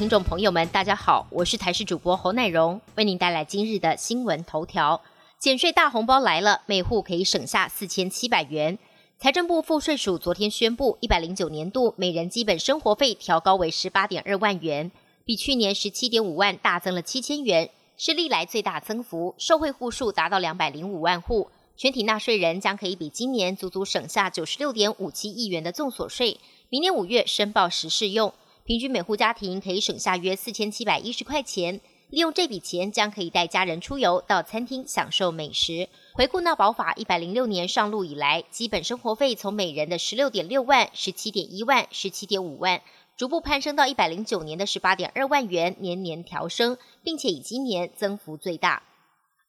听众朋友们，大家好，我是台视主播侯乃荣，为您带来今日的新闻头条。减税大红包来了，每户可以省下四千七百元。财政部赋税署昨天宣布，一百零九年度每人基本生活费调高为十八点二万元，比去年十七点五万大增了七千元，是历来最大增幅，受惠户数达到两百零五万户。全体纳税人将可以比今年足足省下九十六点五七亿元的综所税，明年五月申报时适用。平均每户家庭可以省下约四千七百一十块钱，利用这笔钱将可以带家人出游到餐厅享受美食。回顾纳保法一百零六年上路以来，基本生活费从每人的十六点六万、十七点一万、十七点五万，逐步攀升到一百零九年的十八点二万元，年年调升，并且以今年增幅最大。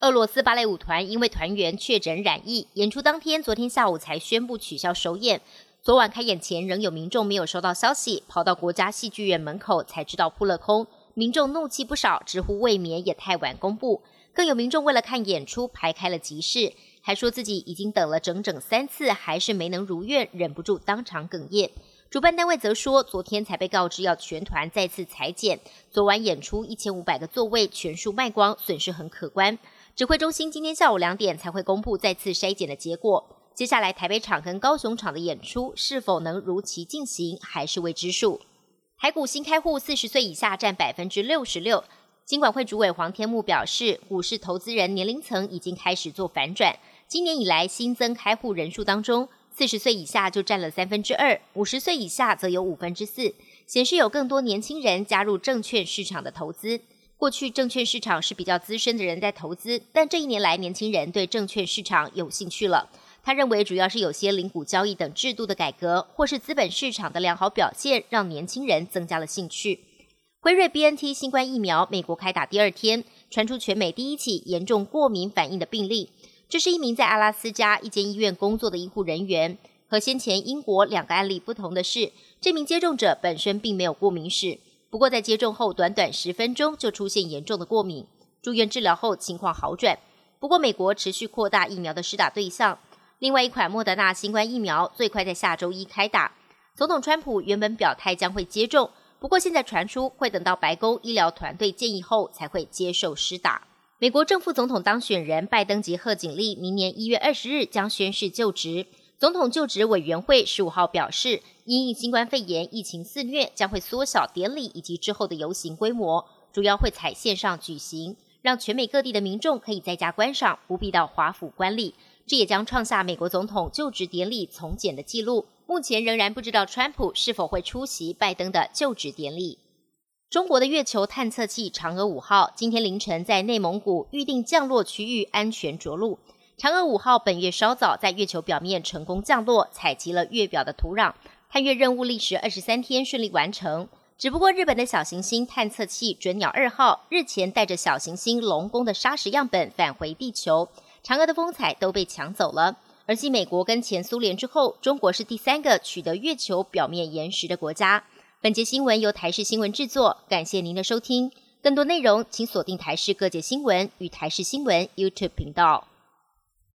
俄罗斯芭蕾舞团因为团员确诊染疫，演出当天昨天下午才宣布取消首演。昨晚开演前，仍有民众没有收到消息，跑到国家戏剧院门口才知道扑了空，民众怒气不少，直呼未免也太晚公布。更有民众为了看演出排开了急事，还说自己已经等了整整三次，还是没能如愿，忍不住当场哽咽。主办单位则说，昨天才被告知要全团再次裁剪，昨晚演出一千五百个座位全数卖光，损失很可观。指挥中心今天下午两点才会公布再次筛检的结果。接下来台北场跟高雄场的演出是否能如期进行，还是未知数。台股新开户四十岁以下占百分之六十六。金管会主委黄天木表示，股市投资人年龄层已经开始做反转。今年以来新增开户人数当中，四十岁以下就占了三分之二，五十岁以下则有五分之四，显示有更多年轻人加入证券市场的投资。过去证券市场是比较资深的人在投资，但这一年来年轻人对证券市场有兴趣了。他认为，主要是有些零股交易等制度的改革，或是资本市场的良好表现，让年轻人增加了兴趣。辉瑞 B N T 新冠疫苗，美国开打第二天，传出全美第一起严重过敏反应的病例。这是一名在阿拉斯加一间医院工作的医护人员。和先前英国两个案例不同的是，这名接种者本身并没有过敏史，不过在接种后短短十分钟就出现严重的过敏，住院治疗后情况好转。不过，美国持续扩大疫苗的施打对象。另外一款莫德纳新冠疫苗最快在下周一开打。总统川普原本表态将会接种，不过现在传出会等到白宫医疗团队建议后才会接受施打。美国正副总统当选人拜登及贺锦丽明年一月二十日将宣誓就职。总统就职委员会十五号表示，因应新冠肺炎疫情肆虐，将会缩小典礼以及之后的游行规模，主要会采线上举行，让全美各地的民众可以在家观赏，不必到华府观礼。这也将创下美国总统就职典礼从简的记录。目前仍然不知道川普是否会出席拜登的就职典礼。中国的月球探测器嫦娥五号今天凌晨在内蒙古预定降落区域安全着陆。嫦娥五号本月稍早在月球表面成功降落，采集了月表的土壤，探月任务历时二十三天顺利完成。只不过日本的小行星探测器准鸟二号日前带着小行星龙宫的砂石样本返回地球。嫦娥的风采都被抢走了，而继美国跟前苏联之后，中国是第三个取得月球表面岩石的国家。本节新闻由台视新闻制作，感谢您的收听。更多内容请锁定台视各界新闻与台视新闻 YouTube 频道。